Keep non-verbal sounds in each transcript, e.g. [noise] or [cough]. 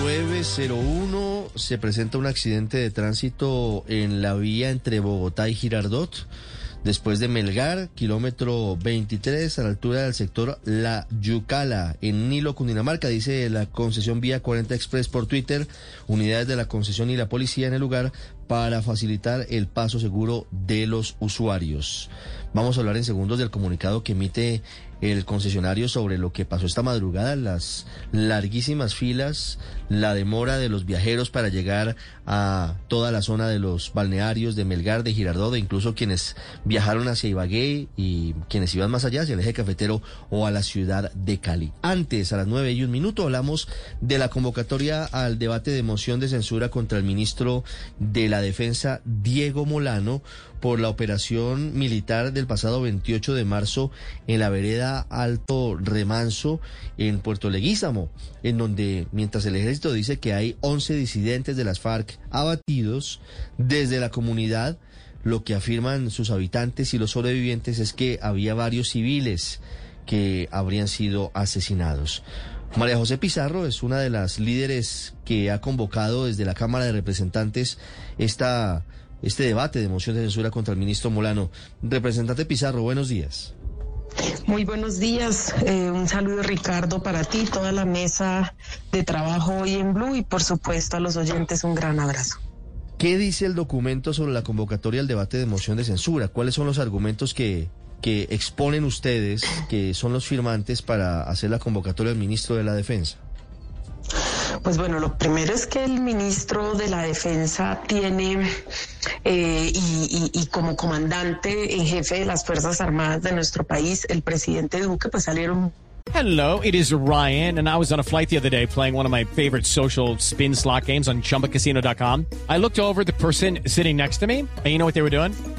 901 se presenta un accidente de tránsito en la vía entre Bogotá y Girardot. Después de Melgar, kilómetro 23, a la altura del sector La Yucala, en Nilo, Cundinamarca, dice la concesión Vía 40 Express por Twitter, unidades de la concesión y la policía en el lugar para facilitar el paso seguro de los usuarios. Vamos a hablar en segundos del comunicado que emite el concesionario sobre lo que pasó esta madrugada, las larguísimas filas, la demora de los viajeros para llegar a toda la zona de los balnearios de Melgar, de Girardot, incluso quienes viajaron hacia Ibagué y quienes iban más allá, hacia el eje cafetero o a la ciudad de Cali. Antes, a las nueve y un minuto, hablamos de la convocatoria al debate de moción de censura contra el ministro de la Defensa, Diego Molano, por la operación militar del pasado 28 de marzo en la vereda Alto Remanso en Puerto Leguízamo, en donde mientras el ejército dice que hay 11 disidentes de las FARC abatidos desde la comunidad, lo que afirman sus habitantes y los sobrevivientes es que había varios civiles que habrían sido asesinados. María José Pizarro es una de las líderes que ha convocado desde la Cámara de Representantes esta este debate de moción de censura contra el ministro Molano. Representante Pizarro, buenos días. Muy buenos días. Eh, un saludo, Ricardo, para ti, toda la mesa de trabajo hoy en Blue y, por supuesto, a los oyentes un gran abrazo. ¿Qué dice el documento sobre la convocatoria al debate de moción de censura? ¿Cuáles son los argumentos que, que exponen ustedes, que son los firmantes para hacer la convocatoria del ministro de la Defensa? Pues bueno, lo primero es que el ministro de la Defensa tiene eh, y, como comandante en jefe de las Fuerzas Armadas de nuestro país, el presidente Duque, pues salieron Hello, it is Ryan, and I was on a flight the other day playing one of my favorite social spin slot games on chumbacasino.com. I looked over the person sitting next to me, and you know what they were doing?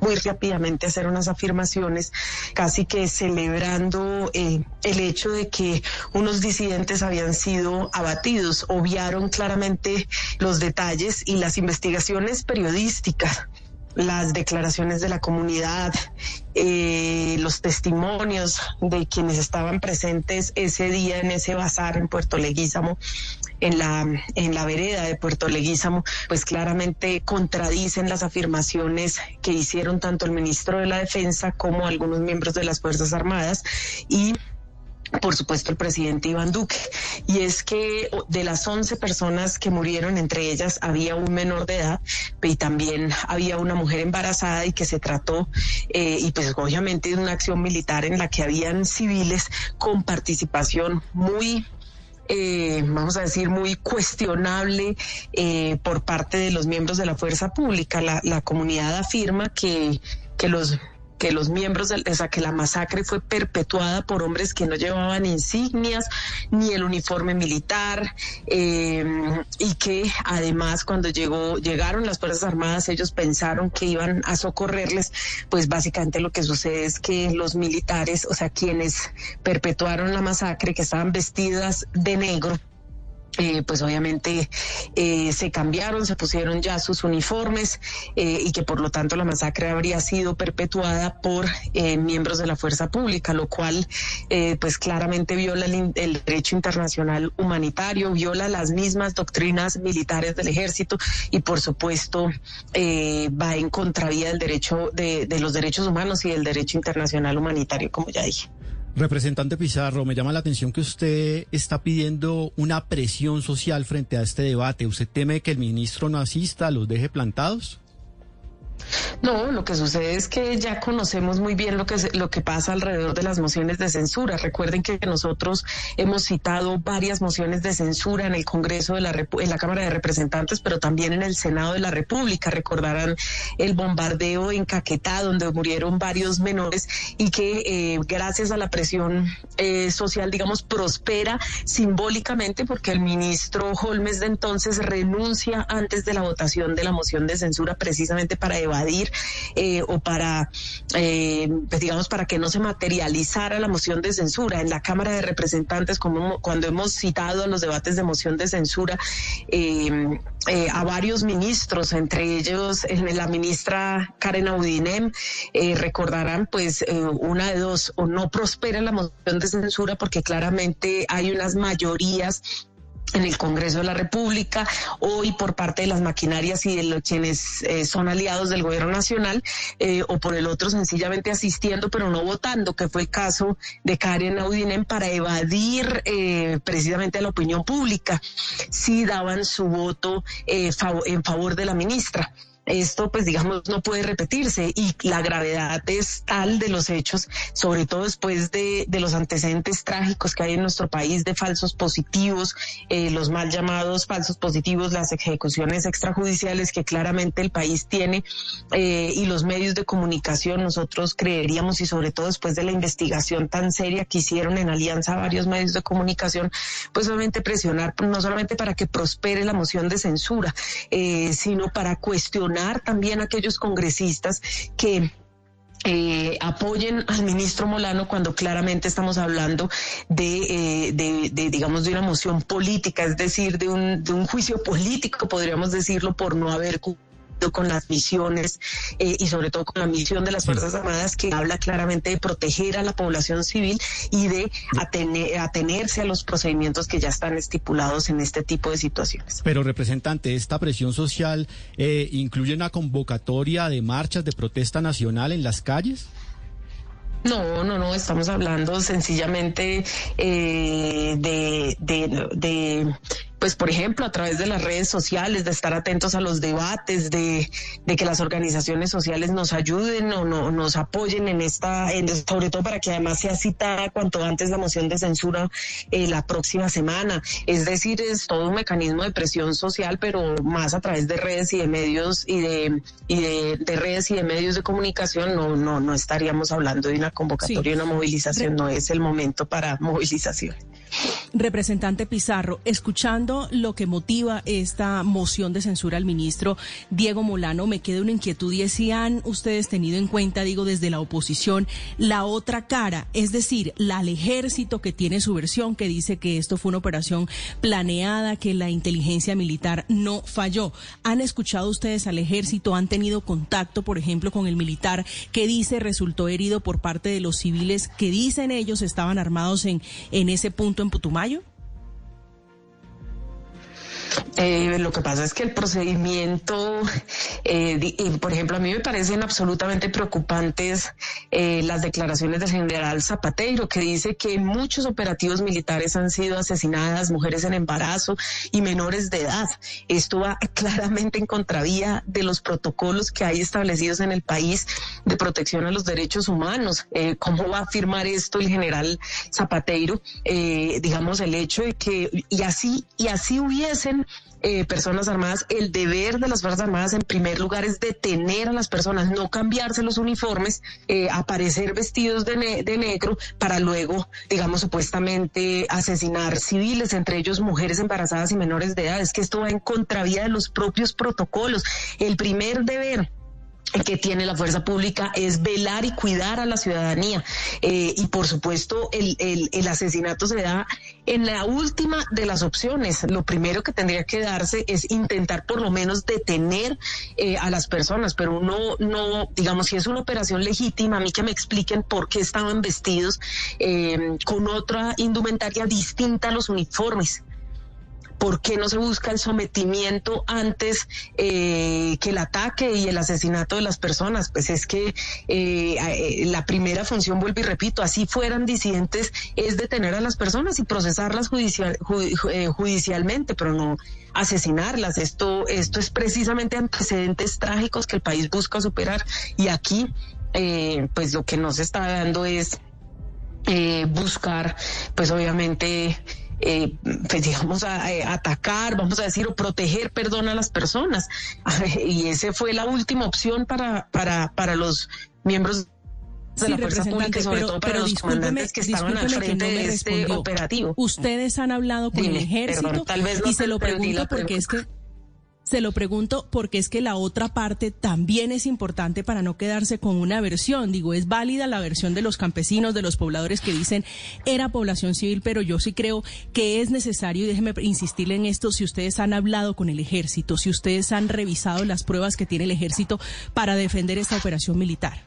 Muy rápidamente hacer unas afirmaciones, casi que celebrando eh, el hecho de que unos disidentes habían sido abatidos. Obviaron claramente los detalles y las investigaciones periodísticas las declaraciones de la comunidad, eh, los testimonios de quienes estaban presentes ese día en ese bazar en Puerto Leguízamo, en la, en la vereda de Puerto Leguízamo, pues claramente contradicen las afirmaciones que hicieron tanto el ministro de la Defensa como algunos miembros de las Fuerzas Armadas y por supuesto, el presidente Iván Duque. Y es que de las 11 personas que murieron, entre ellas había un menor de edad y también había una mujer embarazada y que se trató, eh, y pues obviamente de una acción militar en la que habían civiles con participación muy eh, vamos a decir, muy cuestionable eh, por parte de los miembros de la fuerza pública. La, la comunidad afirma que, que los que los miembros, o sea, que la masacre fue perpetuada por hombres que no llevaban insignias ni el uniforme militar eh, y que además cuando llegó, llegaron las Fuerzas Armadas ellos pensaron que iban a socorrerles, pues básicamente lo que sucede es que los militares, o sea, quienes perpetuaron la masacre, que estaban vestidas de negro, eh, pues obviamente eh, se cambiaron, se pusieron ya sus uniformes eh, y que por lo tanto la masacre habría sido perpetuada por miembros de la fuerza pública, lo cual pues claramente viola el, derecho internacional humanitario, viola las mismas doctrinas militares del ejército y por supuesto va en contravía del derecho de, de los derechos humanos y del derecho internacional humanitario, como ya dije. Representante Pizarro, me llama la atención que usted está pidiendo una presión social frente a este debate. ¿Usted teme que el ministro no asista, los deje plantados? No, lo que sucede es que ya conocemos muy bien lo que, lo que pasa alrededor de las mociones de censura. Recuerden que nosotros hemos citado varias mociones de censura en el Congreso de la, en la Cámara de Representantes, pero también en el Senado de la República. Recordarán el bombardeo en Caquetá, donde murieron varios menores y que eh, gracias a la presión eh, social, digamos, prospera simbólicamente porque el ministro Holmes de entonces renuncia antes de la votación de la moción de censura precisamente para evadir eh, o para, eh, pues digamos, para que no se materializara la moción de censura. En la Cámara de Representantes, como cuando hemos citado en los debates de moción de censura eh, a varios ministros, entre ellos la ministra Karen Audinem, recordarán pues una de dos, o no prospera la moción de censura porque claramente hay unas mayorías en el Congreso de la República, hoy por parte de las maquinarias y de los quienes eh, son aliados del gobierno nacional, eh, o por el otro sencillamente asistiendo pero no votando, que fue el caso de Karen Audinen para evadir eh, precisamente a la opinión pública, si daban su voto en favor de la ministra esto pues digamos no puede repetirse y la gravedad es tal de los hechos, sobre todo después de, los antecedentes trágicos que hay en nuestro país de falsos positivos, eh, los mal llamados falsos positivos, las ejecuciones extrajudiciales que claramente el país tiene eh, y los medios de comunicación, nosotros creeríamos y sobre todo después de la investigación tan seria que hicieron en alianza varios medios de comunicación, pues obviamente presionar no solamente para que prospere la moción de censura, eh, sino para cuestionar también a aquellos congresistas que eh, apoyen al ministro Molano cuando claramente estamos hablando de, eh, de, digamos, de una moción política, es decir, de un, de un juicio político, podríamos decirlo, por no haber con las misiones eh, y sobre todo con la misión de las Fuerzas Armadas que habla claramente de proteger a la población civil y de atenerse a los procedimientos que ya están estipulados en este tipo de situaciones. Pero representante, ¿esta presión social eh, incluye una convocatoria de marchas de protesta nacional en las calles? No, no, no, estamos hablando sencillamente eh, de, de pues por ejemplo, a través de las redes sociales, de estar atentos a los debates, de, de que las organizaciones sociales nos ayuden o no, nos apoyen en esta, en, sobre todo para que además sea citada cuanto antes la moción de censura eh, la próxima semana. Es decir, es todo un mecanismo de presión social, pero más a través de redes y de medios y de, y de, redes y de medios de comunicación, no, no, no estaríamos hablando de una convocatoria, una movilización, no es el momento para movilización. Representante Pizarro, escuchando lo que motiva esta moción de censura al ministro Diego Molano, me queda una inquietud y es si han ustedes tenido en cuenta, digo, desde la oposición, la otra cara, es decir, la al ejército que tiene su versión, que dice que esto fue una operación planeada, que la inteligencia militar no falló. ¿Han escuchado ustedes al ejército? ¿Han tenido contacto, por ejemplo, con el militar que dice resultó herido por parte de los civiles que dicen ellos estaban armados en, en ese punto en Putumayo? Eh, lo que pasa es que el procedimiento, eh, por ejemplo, a mí me parecen absolutamente preocupantes eh, las declaraciones del general Zapateiro, que dice que muchos operativos militares han sido asesinadas, mujeres en embarazo y menores de edad. Esto va [laughs] claramente en contravía de los protocolos que hay establecidos en el país de protección a los derechos humanos. ¿Cómo va a afirmar esto el general Zapateiro? digamos, el hecho de que, y así, y así hubiesen eh, personas armadas, el deber de las Fuerzas Armadas en primer lugar es detener a las personas, no cambiarse los uniformes, eh, aparecer vestidos de, negro para luego, digamos, supuestamente asesinar civiles, entre ellos mujeres embarazadas y menores de edad. Es que esto va en contravía de los propios protocolos. El primer deber que tiene la fuerza pública es velar y cuidar a la ciudadanía. Eh, y por supuesto, el, el, asesinato se da en la última de las opciones. Lo primero que tendría que darse es intentar por lo menos detener eh, a las personas, pero no, no, digamos, si es una operación legítima, a mí que me expliquen por qué estaban vestidos eh, con otra indumentaria distinta a los uniformes ¿por qué no se busca el sometimiento antes eh, que el ataque y el asesinato de las personas? Pues es que eh, eh, la primera función, vuelvo y repito, así fueran disidentes, es detener a las personas y procesarlas judicial, judicialmente, pero no asesinarlas. Esto, esto es precisamente antecedentes trágicos que el país busca superar y aquí pues lo que no se está dando es buscar, pues obviamente eh, pues digamos, a, eh, atacar, vamos a decir, o proteger, perdón, a las personas. [laughs] Y esa fue la última opción para, para, para los miembros de la fuerza pública, sobre pero, todo para pero los comandantes que estaban al frente no de este respondió. operativo. Ustedes han hablado con Dime, el ejército perdón, tal vez no y se lo pregunto porque es que se lo pregunto porque es que la otra parte también es importante para no quedarse con una versión. Digo, es válida la versión de los campesinos, de los pobladores que dicen era población civil, pero yo sí creo que es necesario, y déjeme insistirle en esto, si ustedes han hablado con el ejército, si ustedes han revisado las pruebas que tiene el ejército para defender esta operación militar.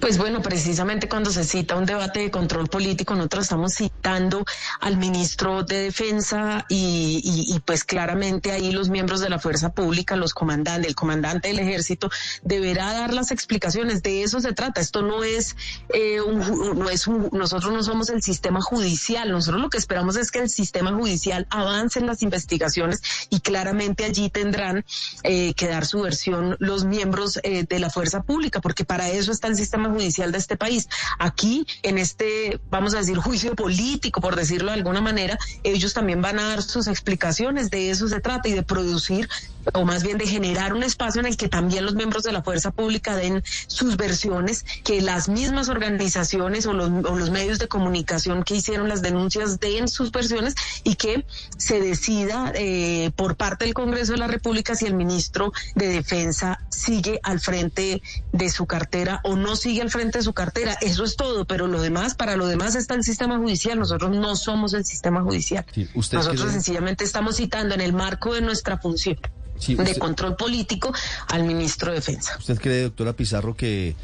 Pues bueno, precisamente cuando se cita un debate de control político, nosotros estamos citando al ministro de Defensa y, y- y, pues claramente ahí los miembros de la fuerza pública, los comandantes, el comandante del ejército deberá dar las explicaciones. De eso se trata. Esto no es, eh, un no es un- nosotros no somos el sistema judicial. Nosotros lo que esperamos es que el sistema judicial avance en las investigaciones y claramente allí tendrán eh, que dar su versión los miembros eh, de la fuerza pública, porque para eso está el sistema judicial de este país. Aquí, en este, vamos a decir, juicio político, por decirlo de alguna manera, ellos también van a dar sus explicaciones, de eso se trata, y de producir, o más bien de generar un espacio en el que también los miembros de la fuerza pública den sus versiones, que las mismas organizaciones o los, o los medios de comunicación que hicieron las denuncias den sus versiones y que se decida eh, por parte del Congreso de la República si el ministro de Defensa sigue al frente de su cartera o no sigue al frente de su cartera. Eso es todo, pero lo demás, para lo demás está el sistema judicial. Nosotros no somos el sistema judicial. Sí, ¿usted Nosotros sencillamente estamos citando en el marco de nuestra función Sí, de control político al ministro de Defensa. ¿Usted cree, doctora Pizarro, que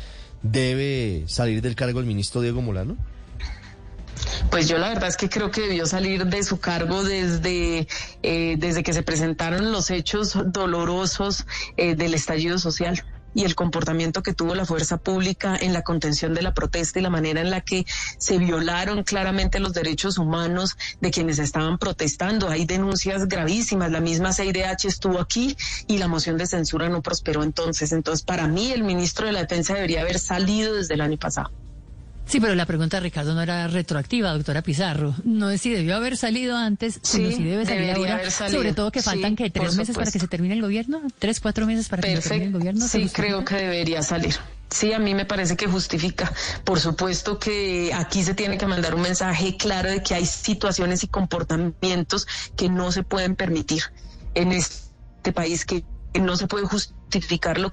debe salir del cargo el ministro Diego Molano? Pues yo la verdad es que creo que debió salir de su cargo desde, eh, desde que se presentaron los hechos dolorosos eh, del estallido social y el comportamiento que tuvo la fuerza pública en la contención de la protesta y la manera en la que se violaron claramente los derechos humanos de quienes estaban protestando. Hay denuncias gravísimas. La misma CIDH estuvo aquí y la moción de censura no prosperó entonces. Entonces, para mí, el ministro de la Defensa debería haber salido desde el año pasado. Sí, pero la pregunta de Ricardo no era retroactiva, doctora Pizarro. No es si debió haber salido antes, sino Sí, si debe salir ahora. haber salido. Sobre todo que faltan Sí, que tres meses para que se termine el gobierno, tres, cuatro meses para que se termine el gobierno. ¿se Sí, creo que debería salir. Sí, a mí me parece que justifica. Por supuesto que aquí se tiene que mandar un mensaje claro de que hay situaciones y comportamientos que no se pueden permitir en este país, que que no se puede justificar lo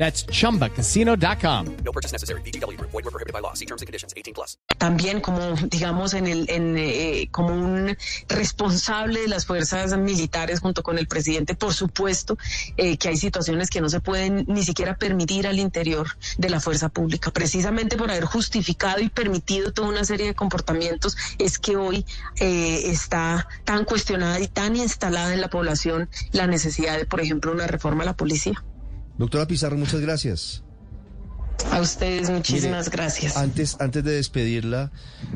That's chumbacasino.com. No purchase necessary. VGW Group. Void were prohibited by law. See terms and conditions. 18 plus. también como digamos en el en, eh, como un responsable de las fuerzas militares junto con el presidente por supuesto eh, que hay situaciones que no se pueden ni siquiera permitir al interior de la fuerza pública precisamente por haber justificado y permitido toda una serie de comportamientos es que hoy eh, está tan cuestionada y tan instalada en la población la necesidad de por ejemplo una reforma a la policía Doctora Pizarro, muchas gracias. a ustedes muchísimas Mire, gracias Antes, antes de despedirla,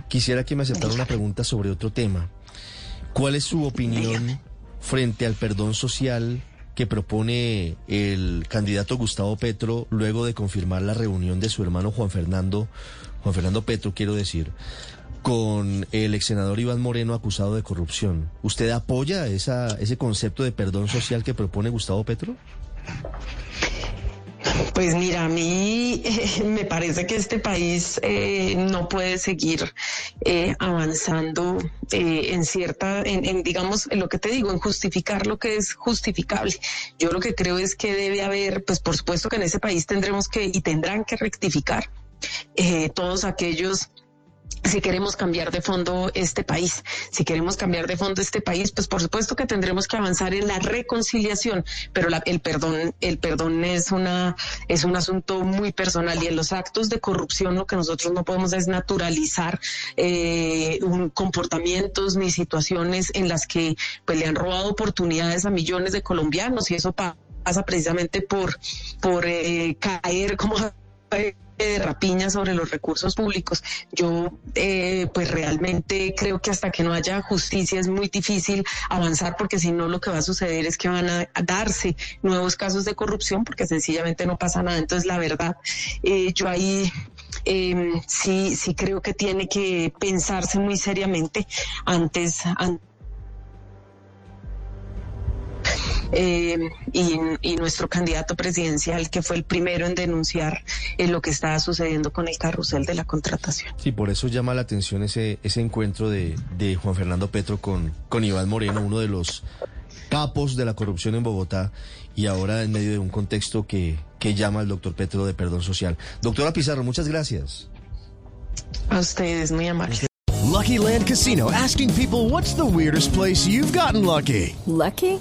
quisiera que me aceptara una pregunta sobre otro tema. ¿Cuál es su opinión frente al perdón social que propone el candidato Gustavo Petro luego de confirmar la reunión de su hermano Juan Fernando, Juan Fernando Petro, quiero decir, con el ex senador Iván Moreno acusado de corrupción? ¿Usted apoya esa, ese concepto de perdón social que propone Gustavo Petro? Pues mira, a mí [laughs] me parece que este país eh, no puede seguir eh, avanzando eh, en cierta, en, en, digamos, en lo que te digo, en justificar lo que es justificable. Yo lo que creo es que debe haber, pues por supuesto que en ese país tendremos que y tendrán que rectificar eh, todos aquellos si queremos cambiar de fondo este país. Si queremos cambiar de fondo este país, pues por supuesto que tendremos que avanzar en la reconciliación, pero la, el perdón, el perdón es una es un asunto muy personal y en los actos de corrupción lo que nosotros no podemos es naturalizar eh, un, comportamientos ni situaciones en las que pues le han robado oportunidades a millones de colombianos y eso pasa precisamente por por eh, caer como de rapiña sobre los recursos públicos. Yo, eh, pues realmente creo que hasta que no haya justicia es muy difícil avanzar porque si no lo que va a suceder es que van a, darse nuevos casos de corrupción porque sencillamente no pasa nada. Entonces, la verdad, eh, yo ahí eh, sí, sí creo que tiene que pensarse muy seriamente antes eh, y, y, nuestro candidato presidencial, que fue el primero en denunciar eh, lo que estaba sucediendo con el carrusel de la contratación. Sí, por eso llama la atención ese, ese encuentro de, de Juan Fernando Petro con, con Iván Moreno, uno de los capos de la corrupción en Bogotá y ahora en medio de un contexto que, que llama al doctor Petro de perdón social. Doctora Pizarro, muchas gracias. A ustedes, muy amables. Lucky Land Casino asking people what's the weirdest place you've gotten lucky. Lucky?